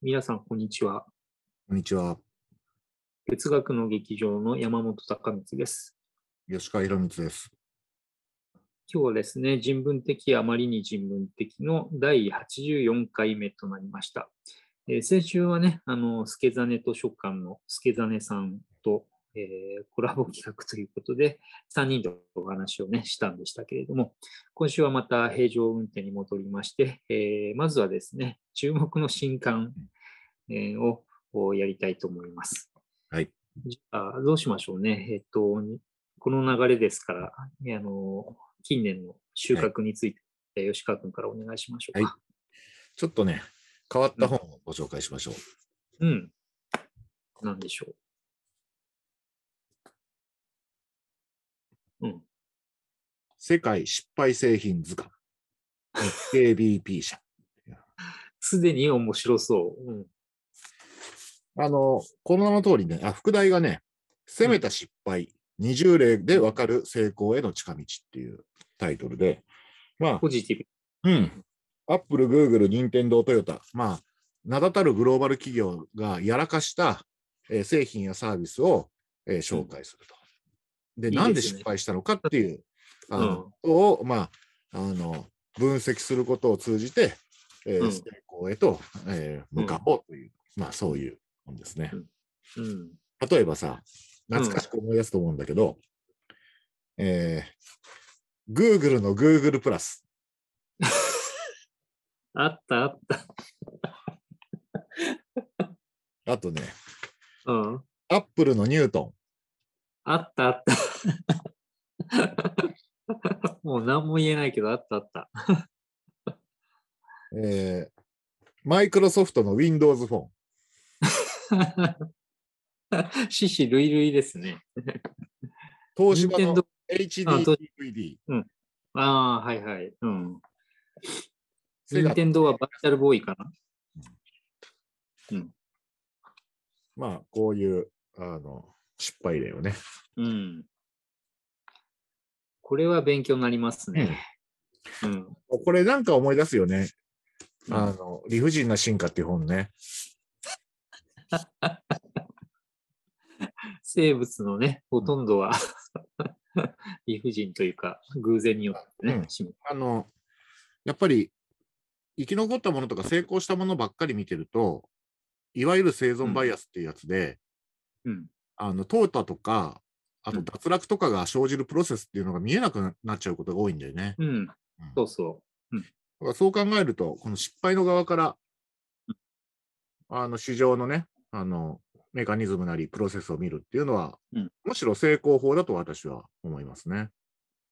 皆さん、こんにちは。こんにちは。哲学の劇場の山本隆光です。吉川博光です。今日はですね、人文的あまりに人文的の第84回目となりました。えー先週はね、あの、助真図書館の助真さんと、えーコラボ企画ということで、3人でお話をね、したんでしたけれども、今週はまた平常運転に戻りまして、えーまずはですね、注目の新刊、えーををやりたいと思います。はい。じゃあ、どうしましょうね。えっと、この流れですから、あの、近年の収穫について、吉川君からお願いしましょうか。ちょっとね、変わった本をご紹介しましょう。うん。なんでしょう？うん。世界失敗製品図鑑。KBP 社。すでに面白そう。うん。あの、この名の通りね、あ、副題がね、攻めた失敗、20例でわかる成功への近道っていうタイトルで、まポジティあ、うん。アップル、グーグル、ニンテンドー、トヨタ、まあ、名だたるグローバル企業がやらかした、えー製品やサービスを、えー紹介すると。で、なんで失敗したのかっていう、あの、うんを、まあ、あの、分析することを通じて、えーうん成功へと、えー向かおうという、まあ、そういう本ですね。ブ。うん。例えばさ、懐かしく思い出すと思うんだけど、えー、Google の Google プラス。あった、あった。あとね、うん。Apple のニュートあった、あった。もう何も言えないけど、あった、あった。ン、えー、マイクロソフトの Windows フォン。獅子類類ですね。東芝の任天堂 HD-DVD。ああ、はいはい。うん。任天堂はバーチャルボーイかな。まあ、こういう、あの、失敗例をね。うん。これは勉強になりますね。うん。これなんか思い出すよね。うんあの、理不尽な進化っていう本ね。生物のね、ほとんどは理不尽というか、偶然によってね、うんあの、やっぱり、生き残ったものとか成功したものばっかり見てると、いわゆる生存バイアスっていうやつで、うん。あの、淘汰とか、あとうん脱落とかが生じるプロセスっていうのが見えなくなっちゃうことが多いんだよね。うん。うんそうそだからそう考えると、この失敗の側から、あの市場のね、あのメカニズムなりプロセスを見るっていうのは、うんむしろ成功法だと私は思いますね。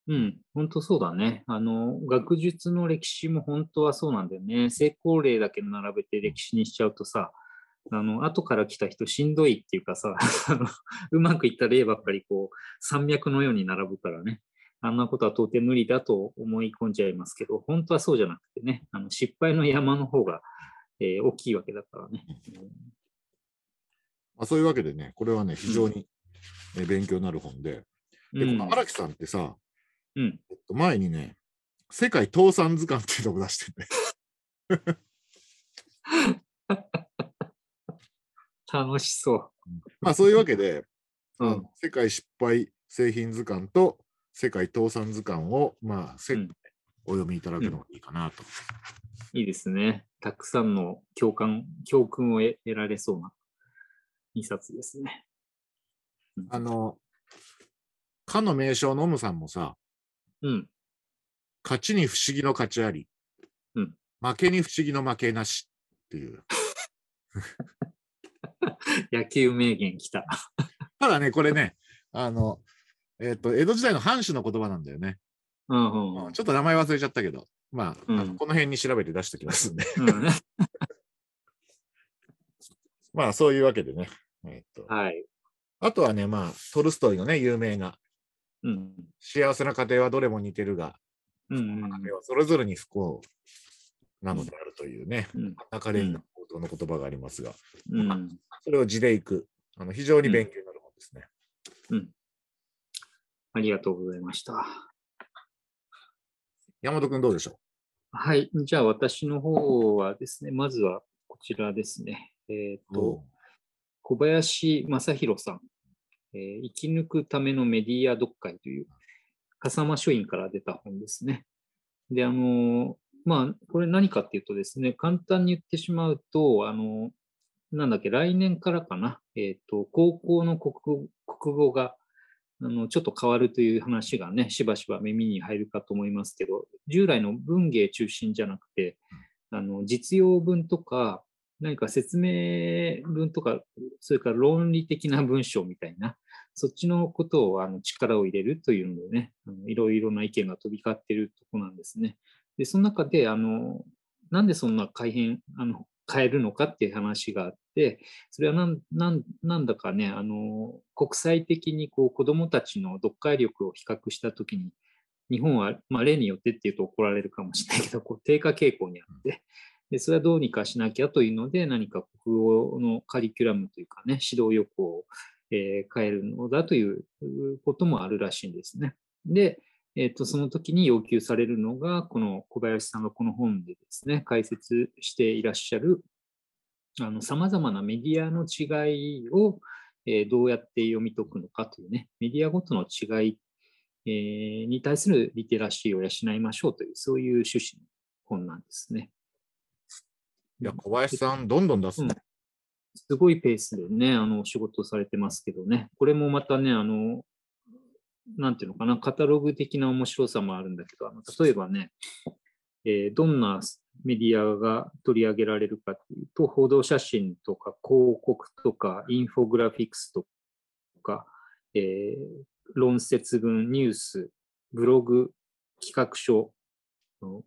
う。うん。本当そうだね。あの、学術の歴史も本当はそうなんだよね。成功例だけ並べて歴史にしちゃうとさ、あの、後から来た人しんどいっていうかさ、うまくいった例ばっかりこう、山脈のように並ぶからね。あんなことは到底無理だと思い込んじゃいますけど、本当はそうじゃなくてね、あの失敗の山の方が、えー大きいわけだからね。まあ、そういうわけでね、これはね、非常に、え勉強になる本で、で、こうんの荒木さんってさ、うん。えっと、前にね、世界倒産図鑑っていうのを出してね、楽しそまあそういうわけで、う。ん。世界失敗製品図鑑と世界倒産図鑑を、まあ、セットでお読みいただくのがいいかなと。いいですね。たくさんの共感、教訓を得得られそうな2冊ですね。うんあの、かの名将のむさんもさ、うん。勝ちに不思議の勝ちあり、うん負けに不思議の負けなしっていう。野球名言来た。ただね、これね、あの、えっ、と、江戸時代の藩主の言葉なんだよね。うんうんうんちょっと名前忘れちゃったけど、まあ、うんあのこの辺に調べて出してきますんで。うんね まあ、そういうわけでね。えっとはい。あとはね、まあ、トルストイのね、有名な、うん。幸せな家庭はどれも似てるが、うんうん家庭はそれぞれに不幸なのであるというね、うん中レンガ報道の言葉がありますが、うん。それを地でいく、あの非常に勉強になる本ですね。うん。ありがとうございました。山本君どうでしょはい。じゃあ私の方はですね、まずはここちらですね。えっ、と、小林正弘さん、えー生き抜くためのメディア読解という、笠間書院から出た本ですね。で、あの、まあ、これ何かっていうとですね、簡単に言ってしまうと、あの、なんだっけ、来年からかな、えっ、と、高校の国語が、あの、ちょっと変わるという話がね、しばしば耳に入るかと思いますけど、従来の文芸中心じゃなくて、あの、実用文とか、何か説明文とか、それから論理的な文章みたいな、そっちのことをあの力を入れるというのでね、いろいろな意見が飛び交っているところなんですね。で、その中で、あの、なんでそんな改変、あの、変えるのかっていう話があって、それはなんなんだかね、あの、国際的にこう子どもたちの読解力を比較したときに、日本は、まあ、例によってっていうと怒られるかもしれないけど、こう低下傾向にあって、でそれはどうにかしなきゃというので、何か国語のカリキュラムというかね、指導要項を、えー変えるのだということもあるらしいんですね。で、えっとその時に要求されるのが、この小林さんがこの本でですね、解説していらっしゃる、あの、様々なメディアの違いを、えーどうやって読み解くのかというね、メディアごとの違い、えーに対するリテラシーを養いましょうという、そういう趣旨の本なんですね。いや、小林さん、どんどん出すね。すごいペースでね、あの、仕事をされてますけどね、これもまたね、あの、なんていうのかな、カタログ的な面白さもあるんだけど、あの例えばね、えーどんなメディアが取り上げられるかっていうと、報道写真とか広告とかインフォグラフィックスとか、えー論説文、ニュース、ブログ、企画書、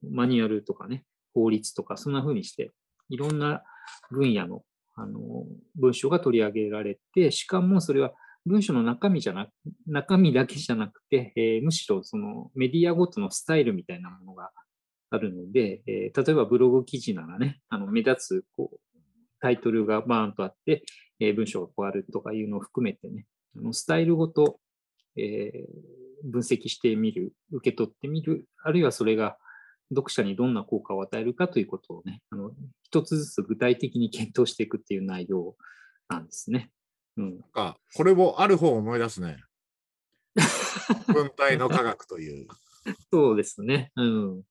マニュアルとかね、法律とか、そんな風にして、いろんな分野のあの文章が取り上げられて、しかもそれは文章の中身じゃな、中身だけじゃなくて、えーむしろそのメディアごとのスタイルみたいなものがあるので、えー例えばブログ記事ならね、あの目立つこうタイトルがバーンとあって、えー文章がこうあるとかいうのを含めてね、あのスタイルごと、えー分析してみる、受け取ってみる、あるいはそれが読者にどんな効果を与えるかということをね、あの一つずつ具体的に検討していくっていう内容なんですね。うん、なんか、これもある方を思い出すね。文体の科学という。そうですね。うん。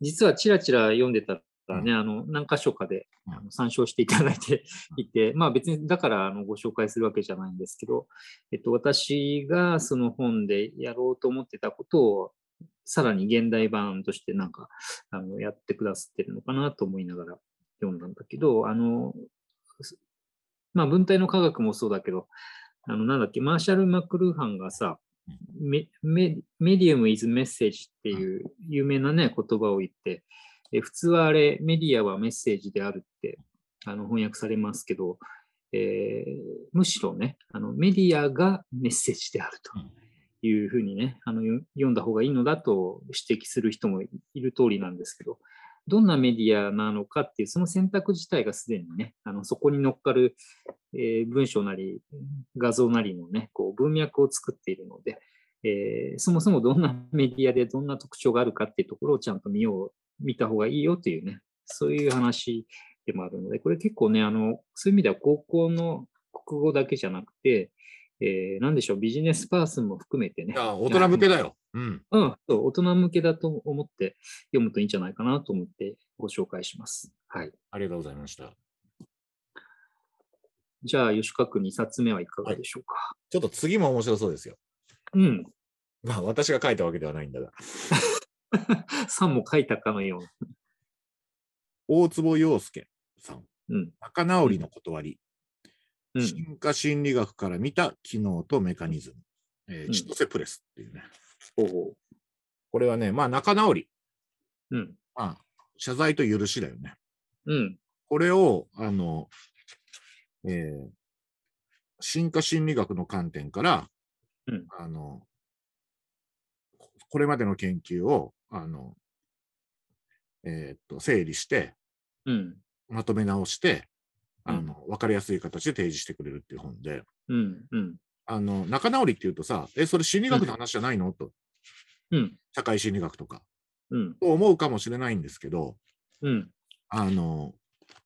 実はちらちら読んでたらね、あの、何箇所かでうんあの参照していただいていて、まあ別にだからあのご紹介するわけじゃないんですけど、えっと、私がその本でやろうと思ってたことを、さらに現代版としてなんか、あの、やってくださってるのかなと思いながら読んだんだけど、あの、すまあ文体の科学もそうだけど、あの、なんだっけ、マーシャル・マクルーハンがさ、メディウム is message っていう有名なね、言葉を言って、え普通はあれ、メディアはメッセージであるってあの翻訳されますけど、えーむしろね、あのメディアがメッセージであるというふうにね、あの読んだ方がいいのだと指摘する人もいる通りなんですけど、どんなメディアなのかっていう、その選択自体がすでにね、あのそこに乗っかる、えー文章なり画像なりのね、こう文脈を作っているので、えーそもそもどんなメディアでどんな特徴があるかっていうところをちゃんと見よう、見た方がいいよというね、そういう話でもあるので、これ結構ね、あの、そういう意味では高校の国語だけじゃなくて、えーなんでしょう、ビジネスパーソンも含めてね、大人向けだよ。うん。うん、大人向けだと思って読むといいんじゃないかなと思ってご紹介します。はい。ありがとうございました。じゃあ、吉川君2冊目はいかがでしょうか？ちょっと次も面白そうですよ。うん。まあ、私が書いたわけではないんだが。3も書いたかのような。大坪洋介さん。うん。仲直りの断り。うん。進化心理学から見た機能とメカニズム。えーうん千歳プレスっていうね。ほうほこれはね、まあ仲直り。う。うん。まあ、謝罪と許しだよね。うん。これを、あの、えー進化心理学の観点から、うんあの、ここれまでの研究を、あの、えーっと、整理して、うん。まとめ直して、あうんの、わかりやすい形で提示してくれるっていう本で、うん。うん。あの、仲直りっていうとさ、え、それ心理学の話じゃないの？と、うん。社会心理学とか、うん。と思うかもしれないんですけど、うん。あの、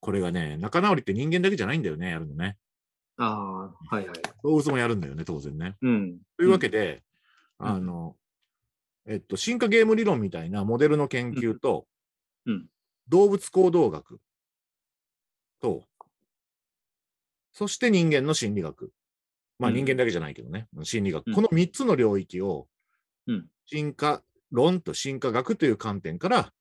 これがね、仲直りって人間だけじゃないんだよね、やるのね。ああ、はいはい。動物もやるんだよね、当然ね。うん。というわけで、うんあの、えっと、進化ゲーム理論みたいなモデルの研究と、うん動物行動学と、そして人間の心理学。まあうん人間だけじゃないけどね、心理学。うんこの3つの領域をうん、進化論と進化学という観点から、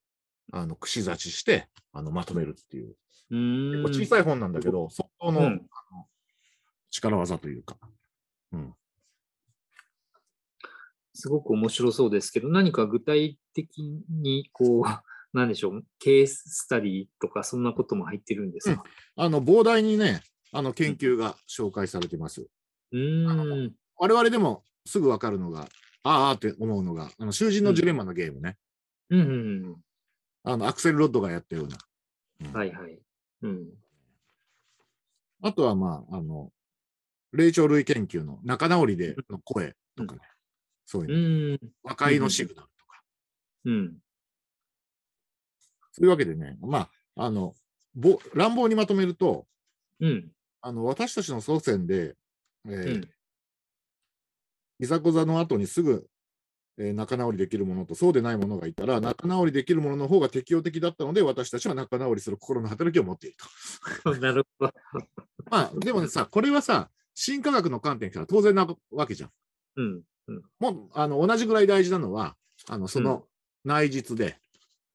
あの、串刺しして、あの、まとめるっていう。うーん。結構小さい本なんだけど、相当の、うんあの力技というか。うん。すごく面白そうですけど、何か具体的に、こう、なんでしょう、ケーススタディとか、そんなことも入ってるんですか、あの、膨大にね、あの、研究が紹介されてます。うーん。我々でもすぐわかるのが、あーあーって思うのが、あの囚人のジレンマのゲームね。うんうんあの、アクセル・ロッドがやったような。うん。はいはい。うん。あとは、まあ、あの、霊長類研究の仲直りでの声とかね。そういう。和解のシグナルとか。うん。そういうわけでね、まあ、あの、ぼ乱暴にまとめると、うん。あの、私たちの祖先で、えうーん。いざこざの後にすぐ、えー仲直りできるものとそうでないものがいたら、仲直りできるものの方が適応的だったので、私たちは仲直りする心の働きを持っていると。なるほど。まあ、でもねさ、これはさ、進化学の観点から当然なわけじゃん。うん。もう、あの、同じぐらい大事なのは、あの、その内実で、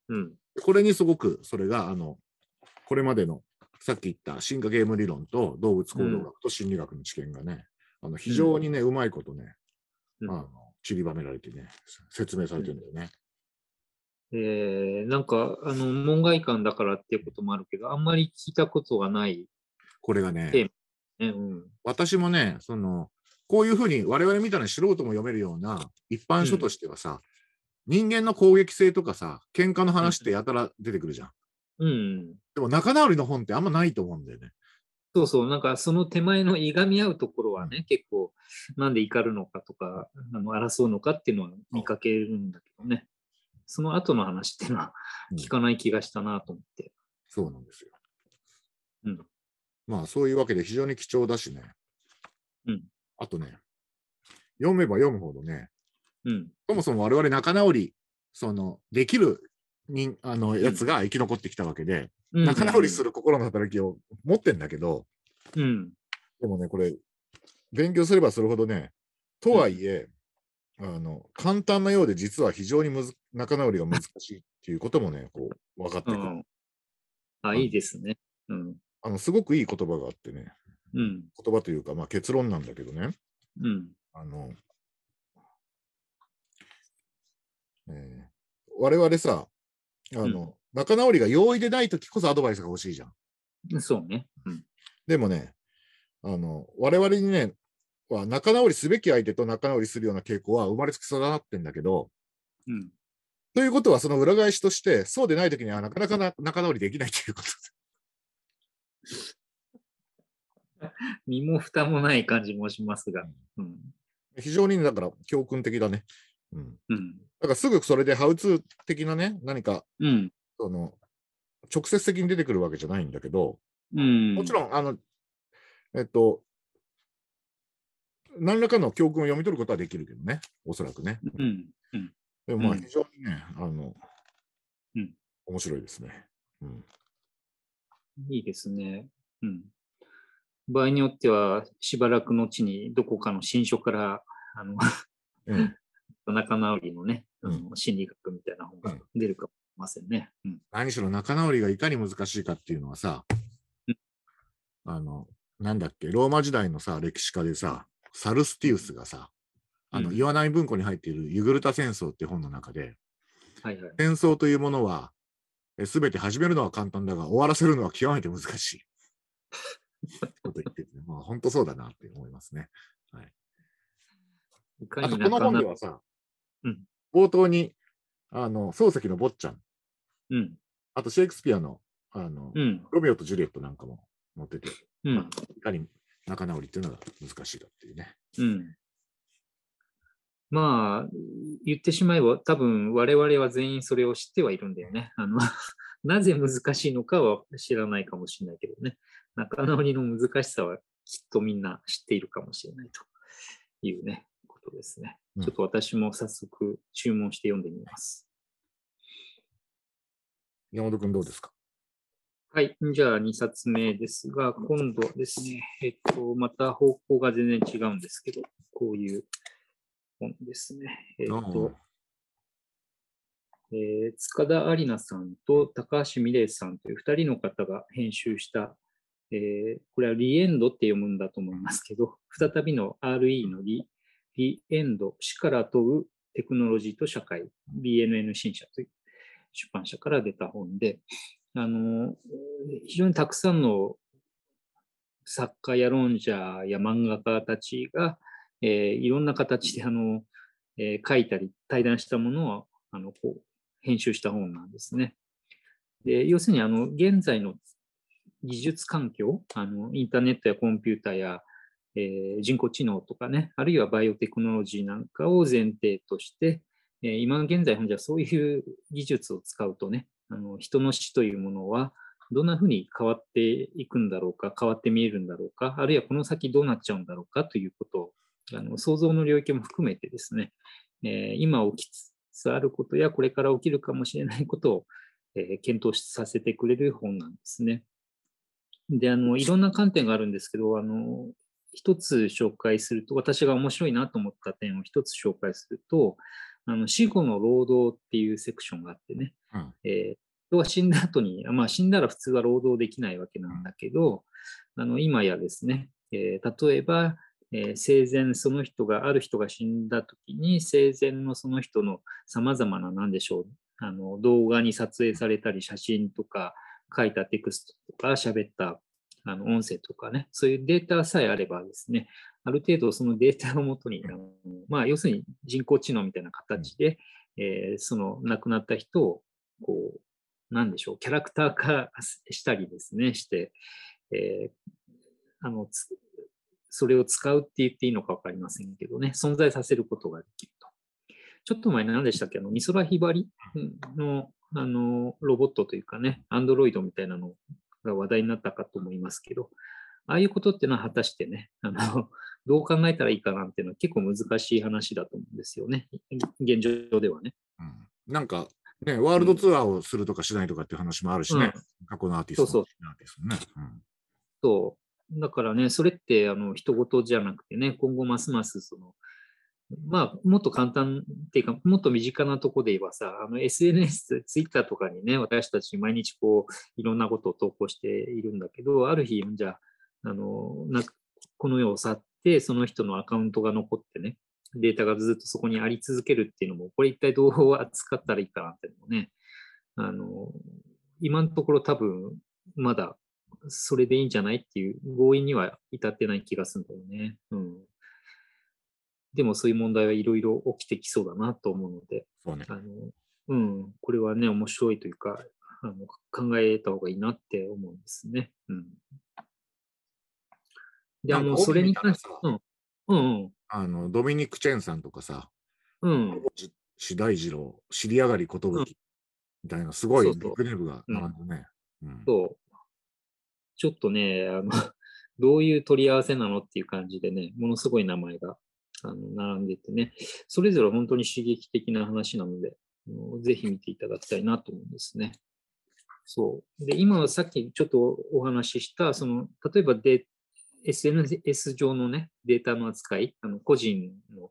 うん。これにすごく、それが、あの、これまでの、さっき言った進化ゲーム理論と動物行動学と心理学の知見がね、あの、非常にね、うまいことね、うんあの散りばめられてね、説明されてるんだよね。えー、なんか、あの、門外観だからっていうこともあるけど、あんまり聞いたことがない。これがね、うん。私もね、その、こういうふうに我々みたいな素人も読めるような一般書としてはさ、人間の攻撃性とかさ、喧嘩の話ってやたら出てくるじゃん。うん。でも仲直りの本ってあんまないと思うんだよね。そうそう、なんかその手前のいがみ合うところはね、結構、なんで怒るのかとか、あの争うのかっていうのは見かけるんだけどね。その後の話っていうのはうん聞かない気がしたなと思って。そうなんですよ。うん。まあそういうわけで非常に貴重だしね。うん。あとね、読めば読むほどね、うん。そもそも我々仲直り、その、できる人あのやつが生き残ってきたわけで、うん仲直りする心の働きを持ってんだけど、うん。でもね、これ、勉強すればするほどね、とはいえ、あの、簡単なようで実は非常にむず仲直りが難しいっていうこともね、こう、分かってくる。うん。あ、いいですね。うん。あの、すごくいい言葉があってね、うん。言葉というか、まあ結論なんだけどね、うん。あの、えー我々さ、あの、仲直りが容易でないときこそアドバイスが欲しいじゃん。そうね。うん。でもね、あの、我々にね、は仲直りすべき相手と仲直りするような傾向は生まれつき育ってんだけど、うん。ということはその裏返しとして、そうでないときにはなかなかな仲直りできないということ 身も蓋もない感じもしますが。うん。非常にねだから教訓的だね。うん。うん。だからすぐそれでハウツー的なね、何か、うん。その、直接的に出てくるわけじゃないんだけど、うん。もちろん、あの、えっと、何らかの教訓を読み取ることはできるけどね、おそらくね。うん。うん。でもまあうん非常にね、あの、うん面白いですね。うん。いいですね。うん。場合によっては、しばらくのうちにどこかの新書から、あの、うん、仲直りのね、あうんの心理学みたいな本が出るかもしれませんね。うん。何しろ仲直りがいかに難しいかっていうのはさうん、あの、なんだっけ、ローマ時代のさ、歴史家でさ、サルスティウスがさ、あの、うん岩波文庫に入っているユグルタ戦争って本の中で、はいはい。戦争というものは、すべて始めるのは簡単だが、終わらせるのは極めて難しい。こと言ってて、まあ本当そうだなって思いますね。いかあとこの本ではさ、うん冒頭に、あの、漱石の坊ちゃん、うん。あとシェイクスピアの、あの、うん。ロミオとジュリエットなんかも載ってて、うん。いかに仲直りっていうのが難しいかっていうね。うん。まあ、言ってしまえば、多分我々は全員それを知ってはいるんだよね。あの、なぜ難しいのかは知らないかもしれないけどね、仲直りの難しさはきっとみんな知っているかもしれないというね、ことですね。ちょっと私も早速注文して読んでみます。山本君どうですか？はい。じゃあ2冊目ですが、今度ですね、えっと、また方向が全然違うんですけど、こういう本ですね。えっと、えー、塚田有奈さんと高橋美玲さんという2人の方が編集した、えー、これはリエンドって読むんだと思いますけど、再びの RE のリリエンド、死から問うテクノロジーと社会、BNN 新社という出版社から出た本で、あの、非常にたくさんの作家や論者や漫画家たちが、えー、いろんな形であの、えー、書いたり対談したものをあのこう編集した本なんですね。で要するにあの現在の技術環境あの、インターネットやコンピューターや、えー、人工知能とかね、あるいはバイオテクノロジーなんかを前提として、えー、今現在、じゃそういう技術を使うとね、あの人の死というものはどんなふうに変わっていくんだろうか、変わって見えるんだろうか、あるいはこの先どうなっちゃうんだろうかということを、あの想像の領域も含めてですね、えー、今起きつつあることやこれから起きるかもしれないことを、えー、検討させてくれる本なんですね。で、あの、いろんな観点があるんですけど、あの、一つ紹介すると、私が面白いなと思った点を一つ紹介すると、あの死後の労働っていうセクションがあってね、うん、えー、人は死んだ後に、まあ、死んだら普通は労働できないわけなんだけど、あの今やですね、えー、例えば、えー、生前その人がある人が死んだ時に生前のその人のさまざまな何でしょうあの動画に撮影されたり写真とか書いたテクストとか喋ったあの音声とかねそういうデータさえあればですねある程度そのデータをもとに、あのまあ、要するに人工知能みたいな形で、えー、その亡くなった人を、こう、なんでしょう、キャラクター化したりですね、して、えー、あの、それを使うって言っていいのか分かりませんけどね、存在させることができると。ちょっと前何でしたっけあの、美空ひばりの、あの、ロボットというかね、アンドロイドみたいなのが話題になったかと思いますけど、ああいうことっていうのは果たしてね、あの、どう考えたらいいかなっていうのは結構難しい話だと思うんですよね。現状ではね。うん、なんか、ね、ワールドツアーをするとかしないとかっていう話もあるしね、うん、過去のアーティストそうそうね、うん。そう。だからね、それってあの人事じゃなくてね、今後ますますその、まあ、もっと簡単っていうか、もっと身近なとこで言えばさ、あの SNS、ツイッターとかにね、私たち毎日こう、いろんなことを投稿しているんだけど、ある日、じゃあ、あの、なこの世を去って、その人のアカウントが残ってね、データがずっとそこにあり続けるっていうのも、これ一体どう扱ったらいいかなっていうのもね、あの、今のところ多分、まだそれでいいんじゃないっていう合意には至ってない気がするんだよね。うん。でもそういう問題はいろいろ起きてきそうだなと思うので、そうね、あのうん、これはね、面白いというか、あの考えた方がいいなって思うんですね。うん。で、あの、それに関して、うん。うん、あの、ドミニク・チェンさんとかさ、うん。志大二郎、尻上がり寿、うん、みたいな、すごいビッグネームが並んでね。そう。ちょっとね、あの、どういう取り合わせなのっていう感じでね、ものすごい名前があの並んでてね、それぞれ本当に刺激的な話なので、ぜひ見ていただきたいなと思うんですね。そう。で、今さっきちょっとお話しした、その、例えばデ SNS 上のね、データの扱い、あの個人の、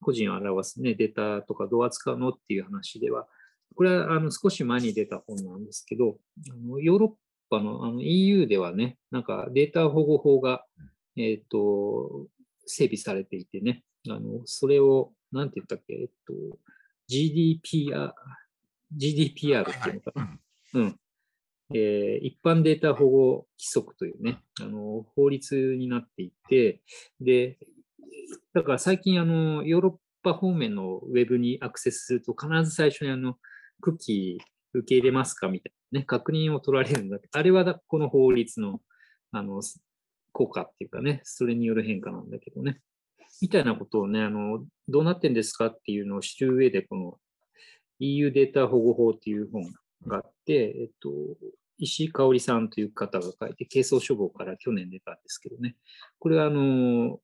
個人を表すね、データとかどう扱うのっていう話では、これはあの少し前に出た本なんですけど、あのヨーロッパのあの EU ではね、なんかデータ保護法が、えっ、ー、と、整備されていてね、あの、それを、なんて言ったっけ、えっと、GDPR、GDPR っていうのかな？うん。えー、一般データ保護規則というね、あの、法律になっていて、で、だから最近、あの、ヨーロッパ方面のウェブにアクセスすると、必ず最初にあの、クッキー受け入れますかみたいなね、確認を取られるんだけど、あれはこの法律の、あの、効果っていうかね、それによる変化なんだけどね。みたいなことをね、あの、どうなってんですかっていうのを知る上で、この EU データ保護法っていう本があって、えっと、石井香織さんという方が書いて、軽装処方から去年出たんですけどね。これは、あの、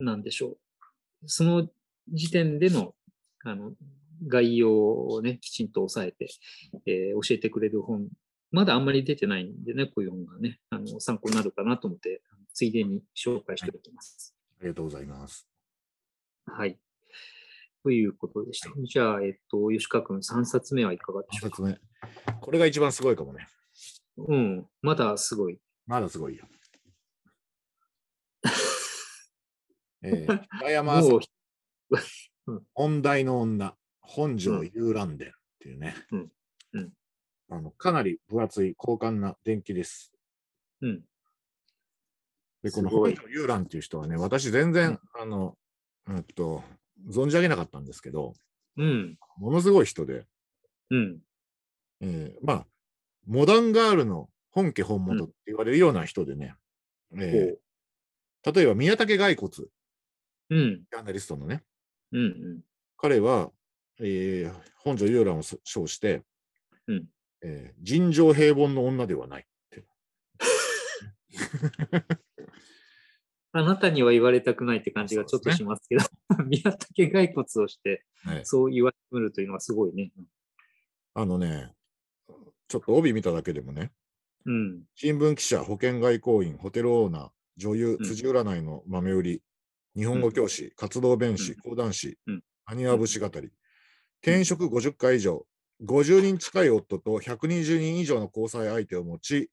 なんでしょう。その時点での、あの、概要をね、きちんと押さえて、えー教えてくれる本、まだあんまり出てないんでね、こういう本がね、あの参考になるかなと思って、ついでに紹介しておきます。ありがとうございます。はい。ということでした。じゃあ、えっと、吉川君、3冊目はいかがで一しょうか？冊目。これが一番すごいかもね。うん、まだすごい。まだすごいよ。えー、平山もう、問題の女、本庄遊覧伝っていうね、うんうんあのかなり分厚い高官な伝記です。うん、で、このすごい。本庄遊覧っていう人はね、私全然、あの、うんと、存じ上げなかったんですけど、うん、ものすごい人で、うん、えーまあ、モダンガールの本家本元って言われるような人でね、えー例えば宮武骸骨、ジうん、ャーナリストのね、うん、うん、彼は、えー本庄遊覧をそ称して、うんえー尋常平凡の女ではないって。あなたには言われたくないって感じがちょっとしますけど、宮武骸骨をして、はい。そう言われるというのはすごいね。あのね、ちょっと帯見ただけでもね、うん、新聞記者、保険外交員、ホテルオーナー、女優、うん。辻占いの豆売り、日本語教師、活動弁士、うん講談師うん、埴輪節語り、転職50回以上、50人近い夫と120人以上の交際相手を持ち、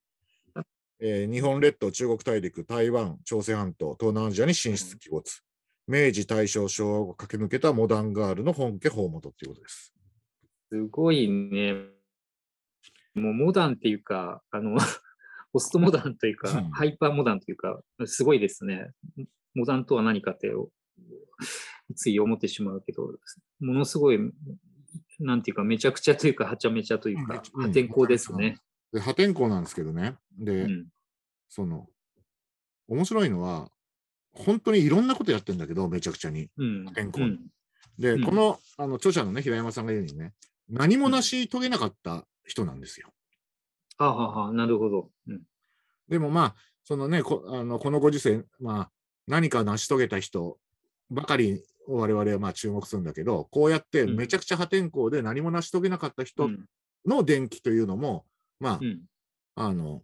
えー日本列島、中国大陸、台湾、朝鮮半島、東南アジアに進出帰没。明治、大正、昭和を駆け抜けたモダンガールの本家法元ということです。すごいね。もうモダンっていうか、あの、ポストモダンというか、うんハイパーモダンというか、すごいですね。モダンとは何かって、つい思ってしまうけど、ものすごい、なんていうか、めちゃくちゃというか、はちゃめちゃというか、うん破天荒ですね。で破天荒なんですけどね。で、うん。その、面白いのは、本当にいろんなことやってんだけど、めちゃくちゃに。うん。破天荒うんで、うんこのあの著者のね、平山さんが言うようにね、何も成し遂げなかった人なんですよ。はあ、はあはあ、なるほど。うん。でもまあ、そのね、こあのこのご時世、まあ、何か成し遂げた人ばかりを我々はまあ注目するんだけど、こうやってうんめちゃくちゃ破天荒で何も成し遂げなかった人うんの伝記というのも、まあ、うん。あの、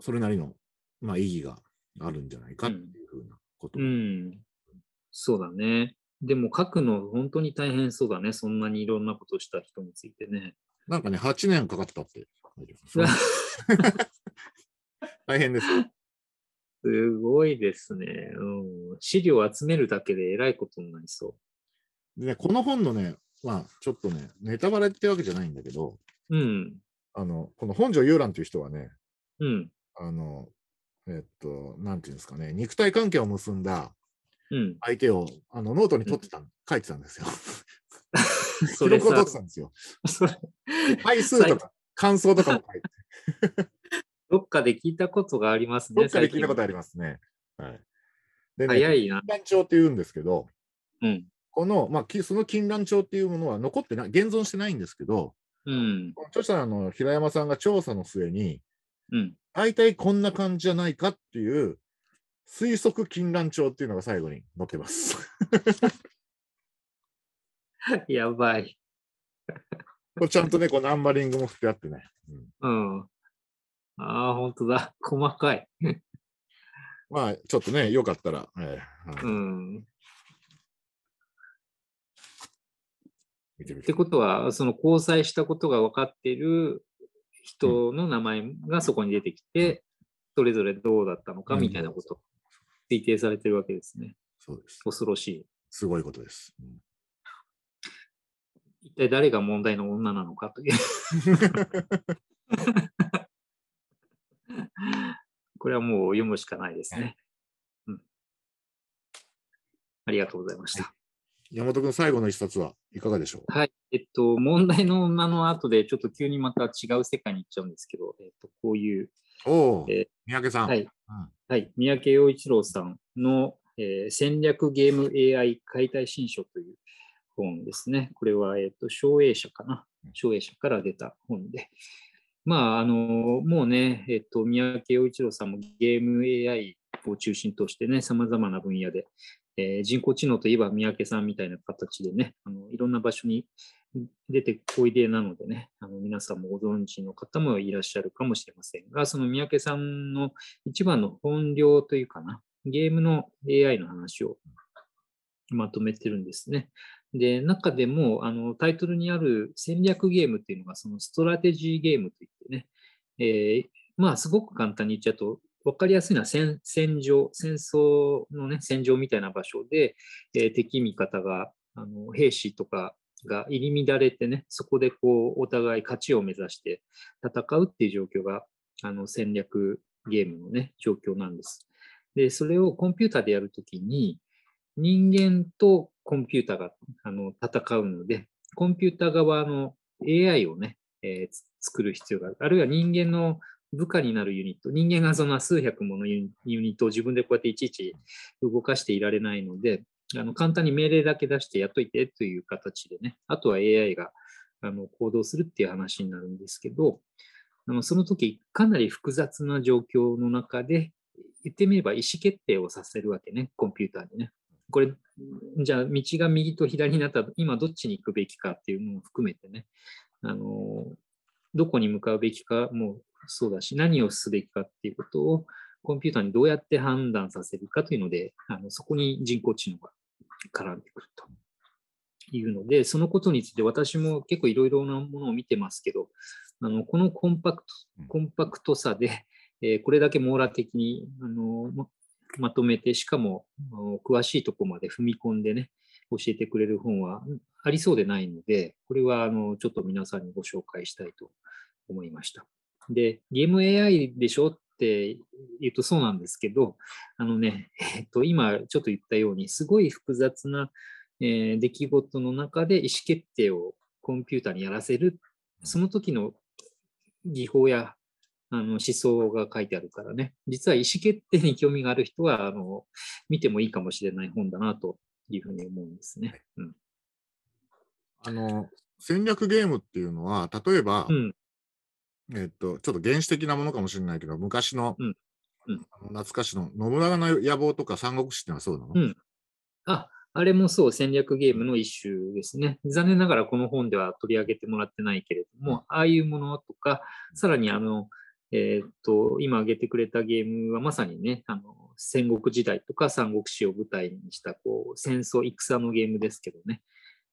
それなりの、まあ、意義があるんじゃないかっていうふうなこと。うん。そうだね。でも書くの本当に大変そうだね。そんなにいろんなことをした人についてね。なんかね、8年かかったって。大変ですよ。すごいですね。うん。資料を集めるだけでえらいことになりそでね、この本のね、まあ、ちょっとね、ネタバレってわけじゃないんだけど、う。うん。あの、この本庄遊覧という人はね、うん。あの、えっと、なんていうんですかね、肉体関係を結んだうん。相手をあのノートに取ってた、書いてたんですよ。それ記録を取さって、たんですよ。回数とか感想とかも書いて。どっかで聞いたことがありますね。どっかで聞いたことありりますね。はい。でね、早いな。金蘭帳って言うんですけど、うん。この、まあ、きその金蘭帳っていうものは残ってない、現存してないんですけど、うん。著者の平山さんが調査の末に、うん。大体こんな感じじゃないかっていう推測金蘭帳っていうのが最後に載ってます。やばい。これちゃんとね、このナンバリングも振ってあってね。うんうん。ああ、本当だ。細かい。まあ、ちょっとね、よかったら、えーはいうん。見てみってことは、その交際したことが分かっている人の名前がそこに出てきて、それぞれどうだったのかうんみたいなこと、推定されてるわけですね。そうです。恐ろしい。すごいことです。うん一体誰が問題の女なのかという。これはもう読むしかないですね。うん。ありがとうございました。山本君、最後の一冊はいかがでしょう？はい。えっと、問題の女の後で、ちょっと急にまた違う世界に行っちゃうんですけど、えっと、こういう、おお、えー三宅さん。はいうんはい、三宅陽一郎さんの、えー戦略ゲーム AI 解体新書という本ですね。これは、えっと、省営社かな？省営者から出た本で、まあ、あの、もうね、えっと、三宅洋一郎さんもゲーム AI を中心としてね、様々な分野で、えー、人工知能といえば三宅さんみたいな形でね、あのいろんな場所に出ておいでなのでね、あの皆さんもご存知の方もいらっしゃるかもしれませんが、その三宅さんの一番の本領というかな、ゲームの AI の話をまとめてるんですね。で、中でもあのタイトルにある戦略ゲームっていうのがそのストラテジーゲームといってね、えー、まあすごく簡単に言っちゃうと、分かりやすいのは戦場、戦争のね、戦場みたいな場所で、えー、敵味方があの兵士とかが入り乱れてね、そこでこうお互い勝ちを目指して戦うっていう状況があの戦略ゲームのね、状況なんです。で、それをコンピューターでやるときに、人間とコンピューターがあの戦うので、コンピューター側の AI をね、えー、作る必要がある。あるいは人間の部下になるユニット、人間がその数百ものユニットを自分でこうやっていちいち動かしていられないので、あの簡単に命令だけ出してやっといてという形でね、あとは AI があの行動するっていう話になるんですけど、あのその時かなり複雑な状況の中で、言ってみれば意思決定をさせるわけね、コンピューターにね。これ、じゃあ道が右と左になったら今どっちに行くべきかっていうのも含めてね、あのどこに向かうべきかもそうだし、何をすべきかっていうことをコンピューターにどうやって判断させるかというので、あのそこに人工知能が絡んでくると。いうので、そのことについて私も結構いろいろなものを見てますけど、あのこのコンパクトコンパクトさで、えー、これだけ網羅的にあのまとめて、しかも詳しいところまで踏み込んでね、教えてくれる本はありそうでないので、これはあのちょっと皆さんにご紹介したいと思いました。で、ゲーム AI でしょって言うとそうなんですけど、あのね、えっと、今ちょっと言ったように、すごい複雑な、えー、出来事の中で意思決定をコンピューターにやらせる、その時の技法やあの思想が書いてあるからね、実は意思決定に興味がある人は、あの見てもいいかもしれない本だなというふうに思うんですね。うん、あの戦略ゲームっていうのは、例えば、うん、えっと、ちょっと原始的なものかもしれないけど、昔の、うん。うん、懐かしの信長の野望とか三国志ってのはそうなの、うん、あ、あれもそう戦略ゲームの一種ですね。残念ながらこの本では取り上げてもらってないけれども、ああいうものとか、さらにあの、えー、っと、今挙げてくれたゲームはまさにね、あの、戦国時代とか三国志を舞台にした、こう、戦争、戦のゲームですけどね。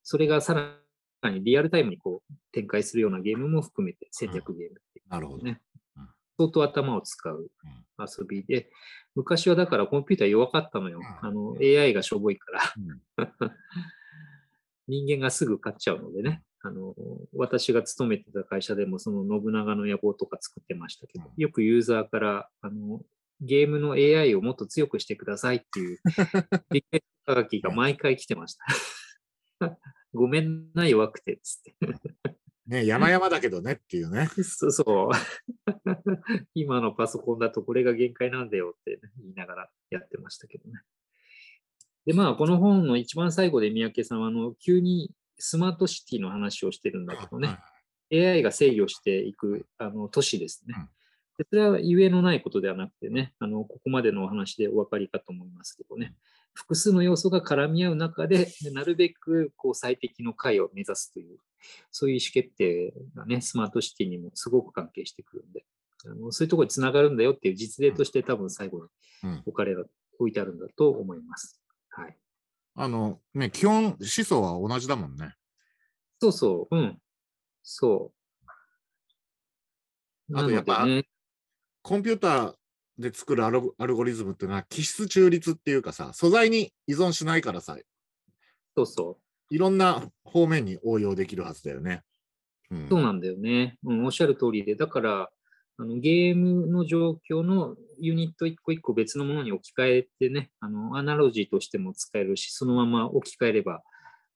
それがさらにリアルタイムにこう展開するようなゲームも含めて戦略ゲームっていう、ね、なるほど。相当頭を使う遊びで、昔はだからコンピューター弱かったのよ。あの、AI がしょぼいから 人間がすぐ買っちゃうのでね。あの、私が勤めてた会社でもその信長の野望とか作ってましたけど、よくユーザーから、あの、ゲームの AI をもっと強くしてくださいっていうリクエスト書きが毎回来てました。ごめんな、弱くて、つって。ね、山々だけどねっていうね。そうそう。今のパソコンだとこれが限界なんだよって、ね、言いながらやってましたけどね。で、まあ、この本の一番最後で三宅さんは、あの、急にスマートシティの話をしてるんだけどね、AI が制御していくあの都市ですね。でそれはゆえのないことではなくてね、あのここまでのお話でお分かりかと思いますけどね、複数の要素が絡み合う中で、なるべくこう最適の解を目指すという、そういう意思決定がね、スマートシティにもすごく関係してくるんで、あのそういうところにつながるんだよっていう実例として多分最後に置かれ、置いてあるんだと思います。はい。あの、ね、基本、思想は同じだもんね。そうそう、うん。そう。あとやっぱ、ね、コンピューターで作るアルアルゴリズムっていうのは、気質中立っていうかさ、素材に依存しないからさ、そうそう。いろんな方面に応用できるはずだよね。うん、そうなんだよね。うん、おっしゃる通りで、だから、あのゲームの状況のユニット一個一個別のものに置き換えてね、あのアナロジーとしても使えるし、そのまま置き換えれば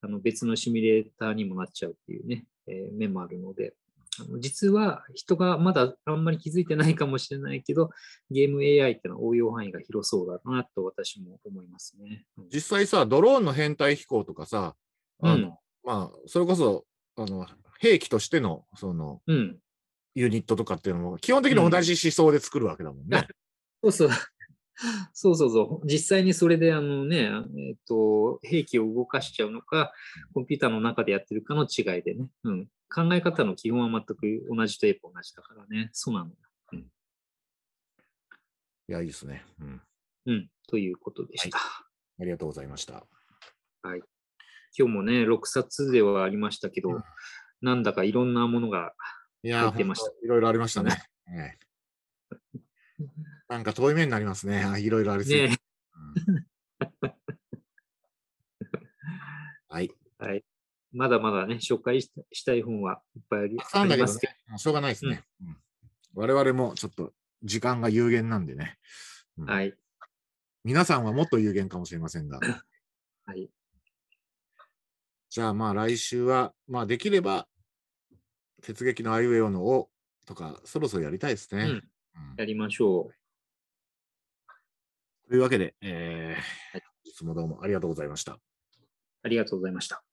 あの別のシミュレーターにもなっちゃうっていうね、えー、面もあるので、あの実は人がまだあんまり気づいてないかもしれないけど、ゲーム AI ってのは応用範囲が広そうだなと私も思いますね。実際さ、ドローンの編隊飛行とかさ、あの、うん、まあ、それこそ、あの、兵器としてのそのうん。ユニットとかっていうのも、基本的に同じ思想で作るわけだもんね。そうそう。そうそうそう。実際にそれで、あのね、えっ、と、兵器を動かしちゃうのか、コンピューターの中でやってるかの違いでね。うん。考え方の基本は全く同じといえば同じだからね。そうなのよ。いや、いいですね。うん。うん。ということでした。ありがとうございました。今日もね、6冊ではありましたけど、うんなんだかいろんなものが、いやいろいろありましたね。ええなんか遠い目になりますね。あいろいろありすぎてね、うんはい。はい。まだまだね、紹介したい本はいっぱいありありますけど、もうしょうがないですね。うん我々もちょっと時間が有限なんでね。うんはい。皆さんはもっと有限かもしれませんが。はい。じゃあまあ来週は、まあできれば、鉄撃のあいうえおのをとか、そろそろやりたいですね。うんうんやりましょう。というわけで、えーはいいつもどうもありがとうございました。ありがとうございました。